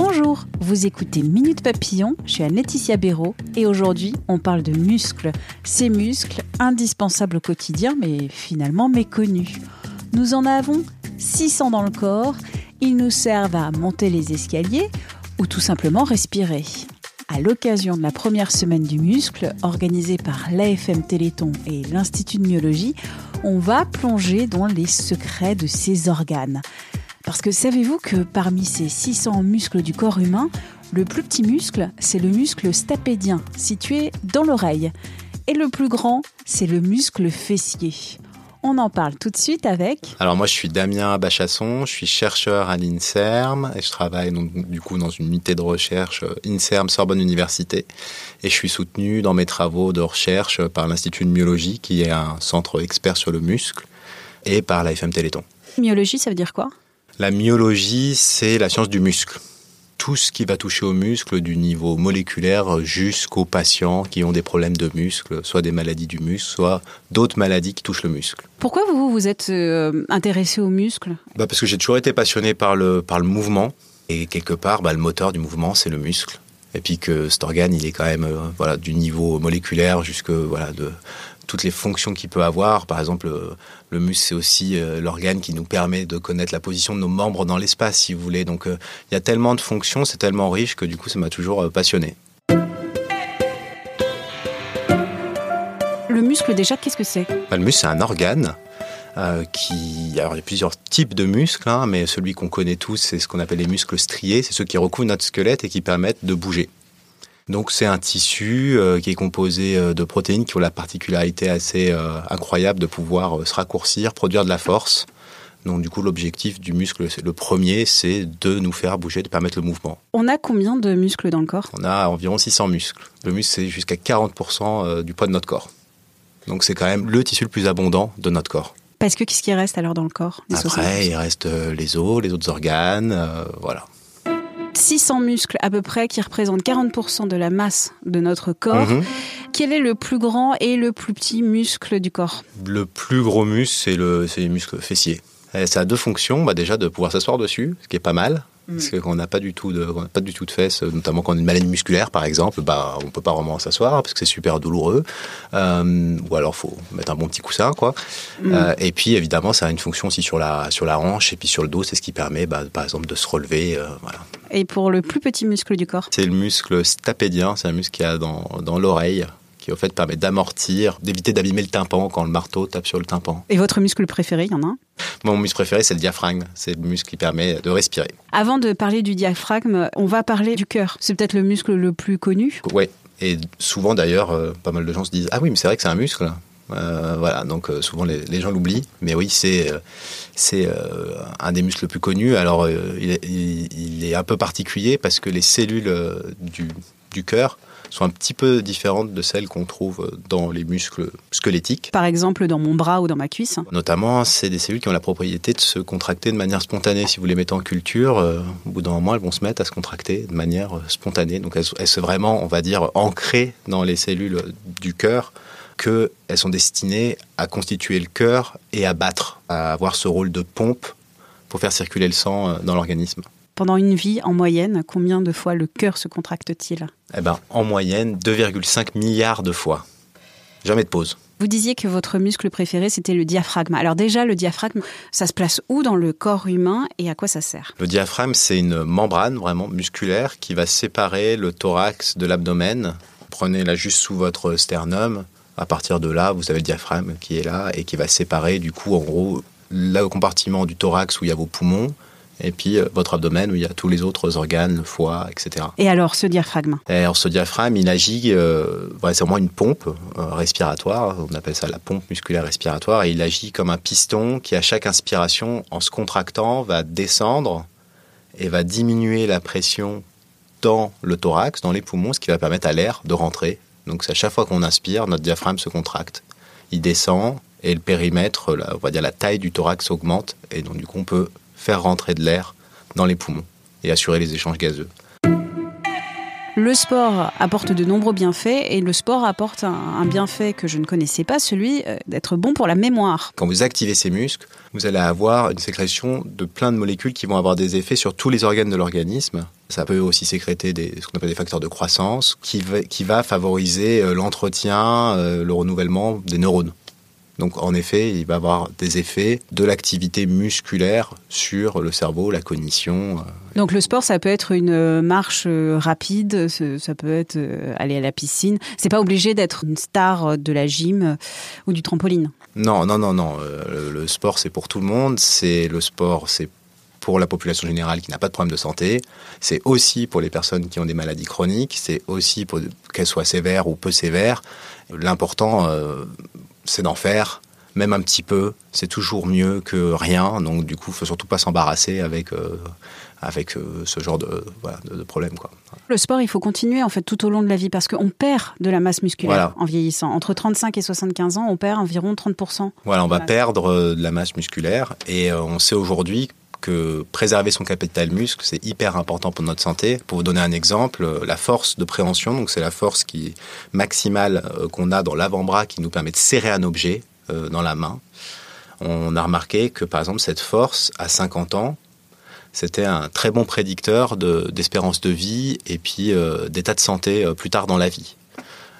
Bonjour, vous écoutez Minute Papillon, je suis Anne-Laetitia Béraud et aujourd'hui on parle de muscles. Ces muscles indispensables au quotidien mais finalement méconnus. Nous en avons 600 dans le corps, ils nous servent à monter les escaliers ou tout simplement respirer. À l'occasion de la première semaine du muscle, organisée par l'AFM Téléthon et l'Institut de myologie, on va plonger dans les secrets de ces organes. Parce que savez-vous que parmi ces 600 muscles du corps humain, le plus petit muscle, c'est le muscle stapédien, situé dans l'oreille. Et le plus grand, c'est le muscle fessier. On en parle tout de suite avec. Alors moi je suis Damien Bachasson, je suis chercheur à l'INSERM et je travaille donc, du coup dans une unité de recherche euh, INSERM Sorbonne Université et je suis soutenu dans mes travaux de recherche par l'Institut de myologie qui est un centre expert sur le muscle et par l'AFM Téléthon. Myologie, ça veut dire quoi? La myologie, c'est la science du muscle tout ce qui va toucher aux muscles du niveau moléculaire jusqu'aux patients qui ont des problèmes de muscles, soit des maladies du muscle, soit d'autres maladies qui touchent le muscle. Pourquoi vous vous êtes euh, intéressé aux muscles bah Parce que j'ai toujours été passionné par le, par le mouvement. Et quelque part, bah, le moteur du mouvement, c'est le muscle. Et puis que cet organe, il est quand même euh, voilà, du niveau moléculaire jusque voilà, de, toutes les fonctions qu'il peut avoir. Par exemple, euh, le muscle, c'est aussi euh, l'organe qui nous permet de connaître la position de nos membres dans l'espace, si vous voulez. Donc, euh, il y a tellement de fonctions, c'est tellement riche que du coup, ça m'a toujours passionné. Le muscle, déjà, qu'est-ce que c'est? Bah, Le muscle, c'est un organe qui. Alors, il y a plusieurs types de muscles, hein, mais celui qu'on connaît tous, c'est ce qu'on appelle les muscles striés. C'est ceux qui recouvrent notre squelette et qui permettent de bouger. Donc c'est un tissu euh, qui est composé euh, de protéines qui ont la particularité assez euh, incroyable de pouvoir se raccourcir, produire de la force. Donc du coup l'objectif du muscle, le premier, c'est de nous faire bouger, de permettre le mouvement. On a combien de muscles dans le corps? On a environ 600 muscles. Le muscle c'est jusqu'à 40% du poids de notre corps. Donc c'est quand même le tissu le plus abondant de notre corps. Parce que qu'est-ce qui reste alors dans le corps? Après, il reste les os, les autres organes, voilà. 600 muscles à peu près qui représentent 40% de la masse de notre corps. Mhm. Quel est le plus grand et le plus petit muscle du corps? Le plus gros muscle, c'est le, les muscles fessiers. ça a deux fonctions. Bah déjà de pouvoir s'asseoir dessus, ce qui est pas mal. Mm. Parce qu'on n'a pas du tout de, pas du tout de fesses, notamment quand on a une maladie musculaire, par exemple, bah, on peut pas vraiment s'asseoir parce que c'est super douloureux. Euh, ou alors faut mettre un bon petit coussin, quoi. Mm. Euh, et puis évidemment, ça a une fonction aussi sur la, sur la hanche et puis sur le dos, c'est ce qui permet, bah, par exemple, de se relever, euh, voilà. Et pour le plus petit muscle du corps C'est le muscle stapédien, c'est un muscle qui a dans, dans l'oreille qui au fait permet d'amortir, d'éviter d'abîmer le tympan quand le marteau tape sur le tympan. Et votre muscle préféré, il y en a un? Mon muscle préféré, c'est le diaphragme. C'est le muscle qui permet de respirer. Avant de parler du diaphragme, on va parler du cœur. C'est peut-être le muscle le plus connu? Oui. Et souvent d'ailleurs, euh, pas mal de gens se disent Ah oui, mais c'est vrai que c'est un muscle. Euh, voilà, donc euh, souvent les, gens l'oublient, mais oui, c'est c'est un des muscles les plus connus. Alors il, il, est un peu particulier parce que les cellules du, du cœur sont un petit peu différentes de celles qu'on trouve dans les muscles squelettiques. Par exemple, dans mon bras ou dans ma cuisse Notamment, c'est des cellules qui ont la propriété de se contracter de manière spontanée. Si vous les mettez en culture, euh, au bout d'un moment, elles vont se mettre à se contracter de manière euh, spontanée. Donc, elles, sont vraiment, on va dire, ancrées dans les cellules du cœur qu'elles sont destinées à constituer le cœur et à battre, à avoir ce rôle de pompe pour faire circuler le sang euh, dans l'organisme. Pendant une vie, en moyenne, combien de fois le cœur se contracte-t-il? Eh ben, en moyenne, 2,5 milliards de fois. Jamais de pause. Vous disiez que votre muscle préféré, c'était le diaphragme. Alors déjà, le diaphragme, ça se place où dans le corps humain et à quoi ça sert? Le diaphragme, c'est une membrane vraiment musculaire qui va séparer le thorax de l'abdomen. Prenez-la juste sous votre sternum. À partir de là, vous avez le diaphragme qui est là et qui va séparer du coup, en gros, le compartiment du thorax où il y a vos poumons et puis euh, votre abdomen où il y a tous les autres organes, le foie, etc. Et alors ce diaphragme? Et alors ce diaphragme, il agit, euh, c'est vraiment une pompe euh, respiratoire, on appelle ça la pompe musculaire respiratoire, et il agit comme un piston qui à chaque inspiration, en se contractant, va descendre et va diminuer la pression dans le thorax, dans les poumons, ce qui va permettre à l'air de rentrer. Donc à chaque fois qu'on inspire, notre diaphragme se contracte. Il descend et le périmètre, la, on va dire la taille du thorax augmente, et donc du coup on peut faire rentrer de l'air dans les poumons et assurer les échanges gazeux. Le sport apporte de nombreux bienfaits et le sport apporte un, bienfait que je ne connaissais pas, celui euh, d'être bon pour la mémoire. Quand vous activez ces muscles, vous allez avoir une sécrétion de plein de molécules qui vont avoir des effets sur tous les organes de l'organisme. Ça peut aussi sécréter des, ce qu'on appelle des facteurs de croissance qui va, qui va favoriser euh, l'entretien, euh, le renouvellement des neurones. Donc en effet, il va avoir des effets de l'activité musculaire sur le cerveau, la cognition. euh. Donc le sport, ça peut être une euh, marche euh, rapide, ça peut être aller à la piscine. C'est pas obligé d'être une star de la gym ou du trampoline. Non, non, non, non. le, le sport, c'est pour tout le monde. C'est le sport, c'est pour la population générale qui n'a pas de problème de santé. C'est aussi pour les personnes qui ont des maladies chroniques. C'est aussi pour qu'elles soient sévères ou peu sévères. L'important, euh, c'est d'en faire, même un petit peu. C'est toujours mieux que rien. Donc, du coup, faut surtout pas s'embarrasser avec euh, avec euh, ce genre de, voilà, de, de problème, quoi. Le sport, il faut continuer en fait tout au long de la vie parce qu'on perd de la masse musculaire Voilà. en vieillissant. Entre 35 et 75 ans, on perd environ 30%. Voilà, on va Masse. perdre euh, de la masse musculaire et euh, on sait aujourd'hui que préserver son capital muscle, c'est hyper important pour notre santé. Pour vous donner un exemple, euh, la force de préhension, donc c'est la force qui maximale euh, qu'on a dans l'avant-bras qui nous permet de serrer un objet euh, dans la main. On a remarqué que par exemple cette force à 50 ans, c'était un très bon prédicteur de- d'espérance de, vie et puis d'état de santé plus tard dans la vie.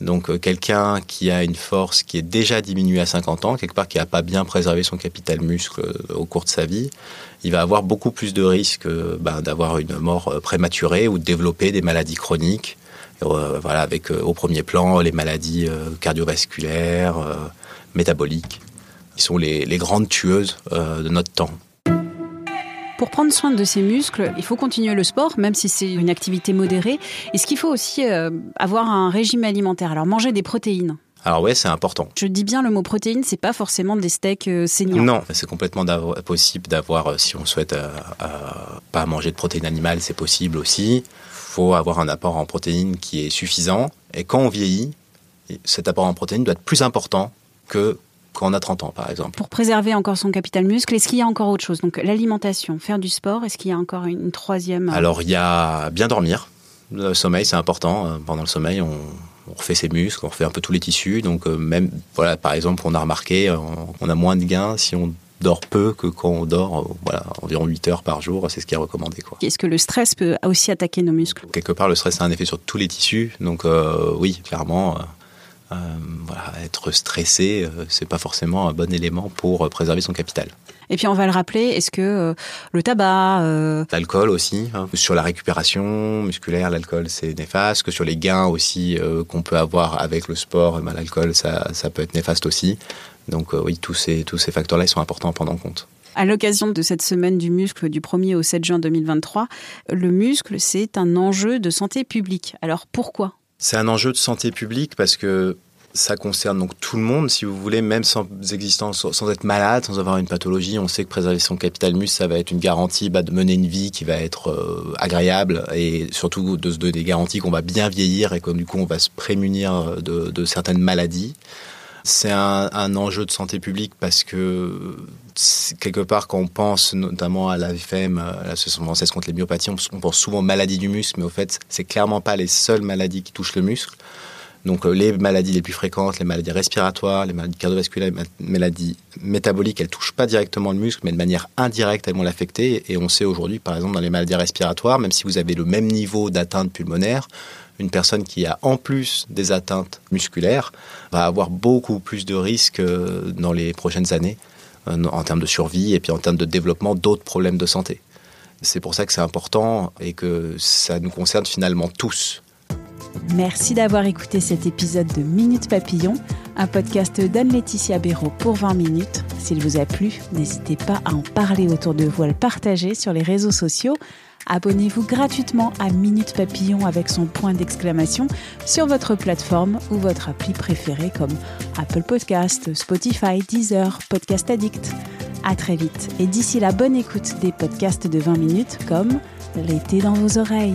Donc euh, quelqu'un qui a une force qui est déjà diminuée à 50 ans, quelque part qui n'a pas bien préservé son capital muscle euh, au cours de sa vie, il va avoir beaucoup plus de risques euh, ben, d'avoir une mort prématurée ou de développer des maladies chroniques. Voilà, avec au premier plan les maladies cardiovasculaires, métaboliques, qui sont les, grandes tueuses de notre temps. Pour prendre soin de ses muscles, il faut continuer le sport, même si c'est une activité modérée. Est-ce qu'il faut aussi euh, avoir un régime alimentaire? Alors manger des protéines. Alors ouais, c'est important. Je dis bien le mot protéines, c'est pas forcément des steaks euh, saignants. Non, c'est complètement possible d'avoir, euh, si on souhaite euh, euh, pas manger de protéines animales, c'est possible aussi. Il faut avoir un apport en protéines qui est suffisant. Et quand on vieillit, cet apport en protéines doit être plus important que quand on a 30 ans, par exemple. Pour préserver encore son capital muscle, est-ce qu'il y a encore autre chose? Donc l'alimentation, faire du sport, est-ce qu'il y a encore une, troisième euh, Alors, il y a bien dormir. Le sommeil, c'est important. Euh, Pendant le sommeil, on, on refait ses muscles, on refait un peu tous les tissus. Donc, euh, même, voilà, par exemple, on a remarqué, euh, on a moins de gains si on dort peu que quand on dort euh, voilà, environ 8 heures par jour. C'est ce qui est recommandé. Quoi. Est-ce que le stress peut aussi attaquer nos muscles? Quelque part, le stress a un effet sur tous les tissus. Donc, euh, oui, clairement, euh, voilà, être stressé, euh, c'est pas forcément un bon élément pour euh, préserver son capital. Et puis on va le rappeler, est-ce que euh, le tabac, L'alcool aussi, hein. sur la récupération musculaire, l'alcool c'est néfaste. Que sur les gains aussi qu'on peut avoir avec le sport, eh ben, l'alcool ça, ça peut être néfaste aussi. Donc oui, tous ces, tous ces facteurs-là sont importants à prendre en compte. À l'occasion de cette semaine du muscle du 1er au 7 juin 2023, le muscle, c'est un enjeu de santé publique. Alors pourquoi? C'est un enjeu de santé publique parce que ça concerne donc tout le monde, si vous voulez, même sans existence, sans être malade, sans avoir une pathologie. On sait que préserver son capital muscle, ça va être une garantie bah, de mener une vie qui va être euh, agréable et surtout de se donner des garanties qu'on va bien vieillir et que du coup on va se prémunir de, de certaines maladies. C'est un, enjeu de santé publique parce que quelque part, quand on pense notamment à l'AFM, à l'association française contre les myopathies, on, on pense souvent aux maladies du muscle, mais au fait, c'est clairement pas les seules maladies qui touchent le muscle. Donc euh, les maladies les plus fréquentes, les maladies respiratoires, les maladies cardiovasculaires, les ma- maladies métaboliques, elles touchent pas directement le muscle, mais de manière indirecte, elles vont l'affecter. Et on sait aujourd'hui, par exemple, dans les maladies respiratoires, même si vous avez le même niveau d'atteinte pulmonaire, une personne qui a en plus des atteintes musculaires va avoir beaucoup plus de risques euh, dans les prochaines années euh, en termes de survie et puis en termes de développement d'autres problèmes de santé. C'est pour ça que c'est important et que ça nous concerne finalement tous. Merci d'avoir écouté cet épisode de Minute Papillon, un podcast d'Anne-Laetitia Béraud pour 20 minutes. S'il vous a plu, n'hésitez pas à en parler autour de vous, à le partager sur les réseaux sociaux. Abonnez-vous gratuitement à Minute Papillon avec son point d'exclamation sur votre plateforme ou votre appli préférée comme Apple Podcast, Spotify, Deezer, Podcast Addict. À très vite et d'ici la bonne écoute des podcasts de 20 minutes comme L'été dans vos oreilles.